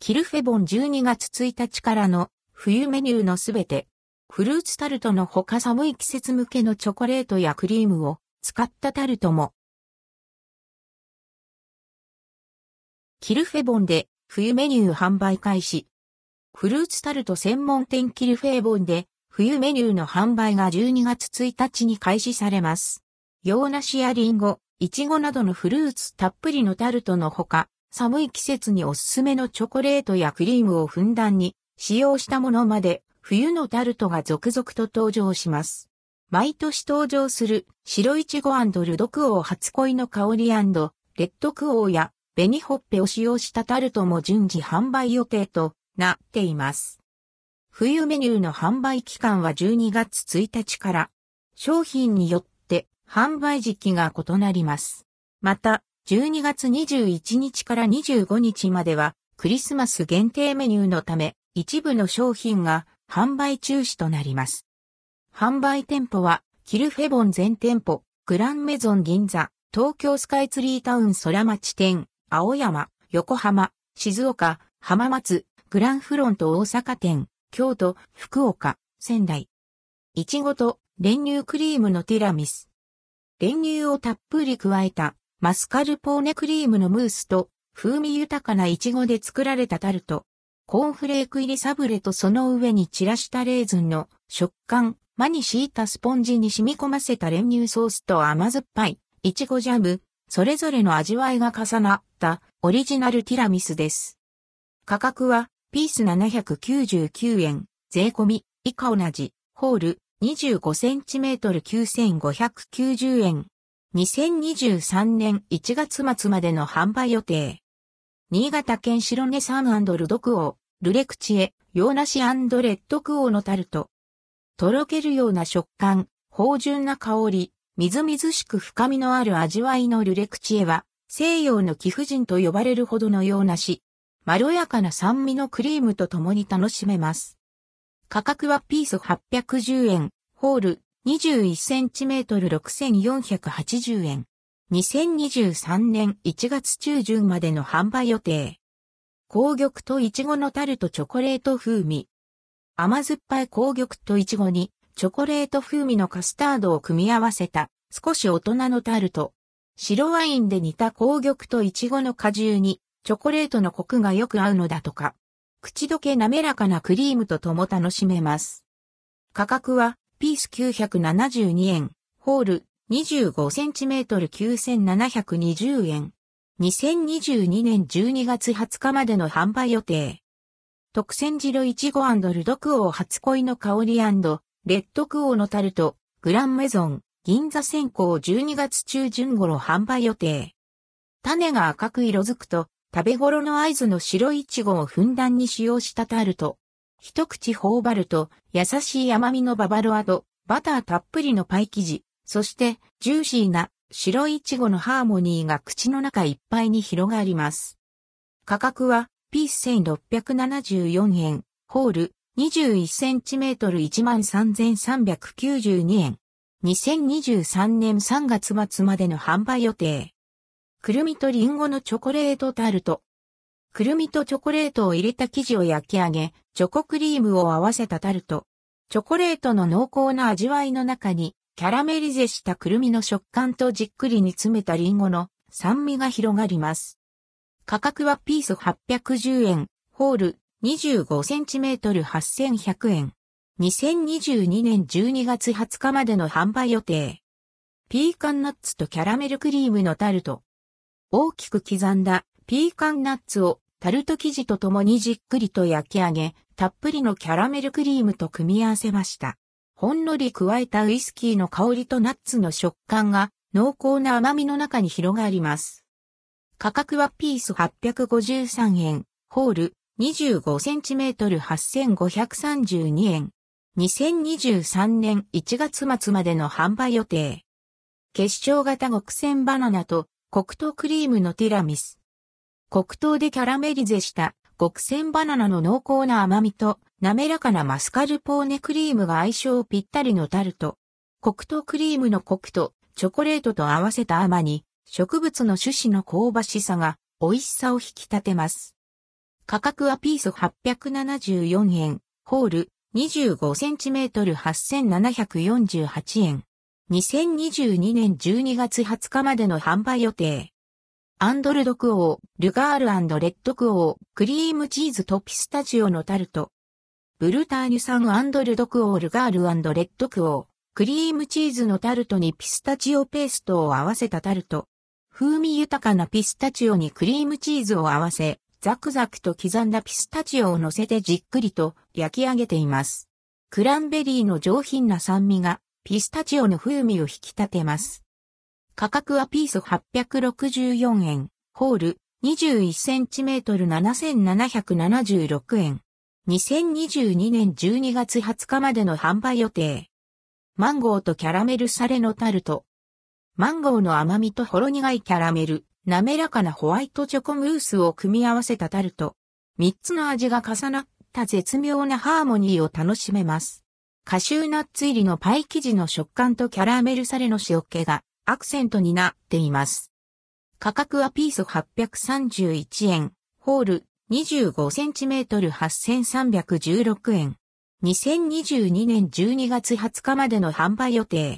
キルフェボン12月1日からの冬メニューのすべて、フルーツタルトのほか寒い季節向けのチョコレートやクリームを使ったタルトも。キルフェボンで冬メニュー販売開始。フルーツタルト専門店キルフェボンで冬メニューの販売が12月1日に開始されます。洋梨やリンゴ、イチゴなどのフルーツたっぷりのタルトのほか、寒い季節におすすめのチョコレートやクリームをふんだんに使用したものまで冬のタルトが続々と登場します。毎年登場する白いちごルドクオー初恋の香りレッドクオーや紅ほっぺを使用したタルトも順次販売予定となっています。冬メニューの販売期間は12月1日から商品によって販売時期が異なります。また、12月21日から25日まではクリスマス限定メニューのため一部の商品が販売中止となります。販売店舗はキルフェボン全店舗、グランメゾン銀座、東京スカイツリータウン空町店、青山、横浜、静岡、浜松、グランフロント大阪店、京都、福岡、仙台。いちごと練乳クリームのティラミス。練乳をたっぷり加えたマスカルポーネクリームのムースと風味豊かなイチゴで作られたタルト。コーンフレーク入りサブレとその上に散らしたレーズンの食感、間に敷いたスポンジに染み込ませた練乳ソースと甘酸っぱい、イチゴジャム、それぞれの味わいが重なったオリジナルティラミスです。価格はピース799円、税込み、以下同じ、ホール。25cm9590 円。2023年1月末までの販売予定。新潟県白根山ルドクオー、ルレクチエ、洋梨レッドクオーのタルト。とろけるような食感、芳醇な香り、みずみずしく深みのある味わいのルレクチエは、西洋の貴婦人と呼ばれるほどの洋梨。まろやかな酸味のクリームと共に楽しめます。価格はピース810円、ホール 21cm6480 円。2023年1月中旬までの販売予定。紅玉とイチゴのタルトチョコレート風味。甘酸っぱい紅玉とイチゴにチョコレート風味のカスタードを組み合わせた少し大人のタルト。白ワインで煮た紅玉とイチゴの果汁にチョコレートのコクがよく合うのだとか。口どけ滑らかなクリームととも楽しめます。価格はピース972円、ホール 25cm9720 円。2022年12月20日までの販売予定。特選白いちごルドクオー初恋の香りレッドクオーのタルト、グランメゾン、銀座先行12月中旬頃販売予定。種が赤く色づくと、食べ頃の合図の白いちごをふんだんに使用したタルト。一口頬張ると、優しい甘みのババロアと、バターたっぷりのパイ生地、そしてジューシーな白いちごのハーモニーが口の中いっぱいに広がります。価格はピース1674円、ホール 21cm13392 円。2023年3月末までの販売予定。くるみとリンゴのチョコレートタルト。くるみとチョコレートを入れた生地を焼き上げ、チョコクリームを合わせたタルト。チョコレートの濃厚な味わいの中にキャラメリゼしたくるみの食感とじっくり煮詰めたリンゴの酸味が広がります。価格はピース810円、ホール 25cm8100 円。2022年12月20日までの販売予定。ピーカンナッツとキャラメルクリームのタルト。大きく刻んだピーカンナッツをタルト生地と共にじっくりと焼き上げ、たっぷりのキャラメルクリームと組み合わせました。ほんのり加えたウイスキーの香りとナッツの食感が濃厚な甘みの中に広がります。価格はピース853円、ホール 25cm8532 円。2023年1月末までの販売予定。結晶型極戦バナナと黒糖クリームのティラミス。黒糖でキャラメリゼした極戦バナナの濃厚な甘みと滑らかなマスカルポーネクリームが相性ぴったりのタルト。黒糖クリームのコクとチョコレートと合わせた甘に植物の種子の香ばしさが美味しさを引き立てます。価格はピース874円、ホール 25cm 8748円。2022年12月20日までの販売予定。アンドルドクオー、ルガールレッドクオー、クリームチーズとピスタチオのタルト。ブルターニュ産アンドルドクオールガールレッドクオー、クリームチーズのタルトにピスタチオペーストを合わせたタルト。風味豊かなピスタチオにクリームチーズを合わせ、ザクザクと刻んだピスタチオを乗せてじっくりと焼き上げています。クランベリーの上品な酸味がピスタチオの風味を引き立てます。価格はピース864円、ホール 21cm7776 円。2022年12月20日までの販売予定。マンゴーとキャラメルサレのタルト。マンゴーの甘みとほろ苦いキャラメル、滑らかなホワイトチョコムースを組み合わせたタルト。三つの味が重なった絶妙なハーモニーを楽しめます。カシューナッツ入りのパイ生地の食感とキャラメルサレの塩気がアクセントになっています。価格はピース831円、ホール 25cm8316 円。2022年12月20日までの販売予定。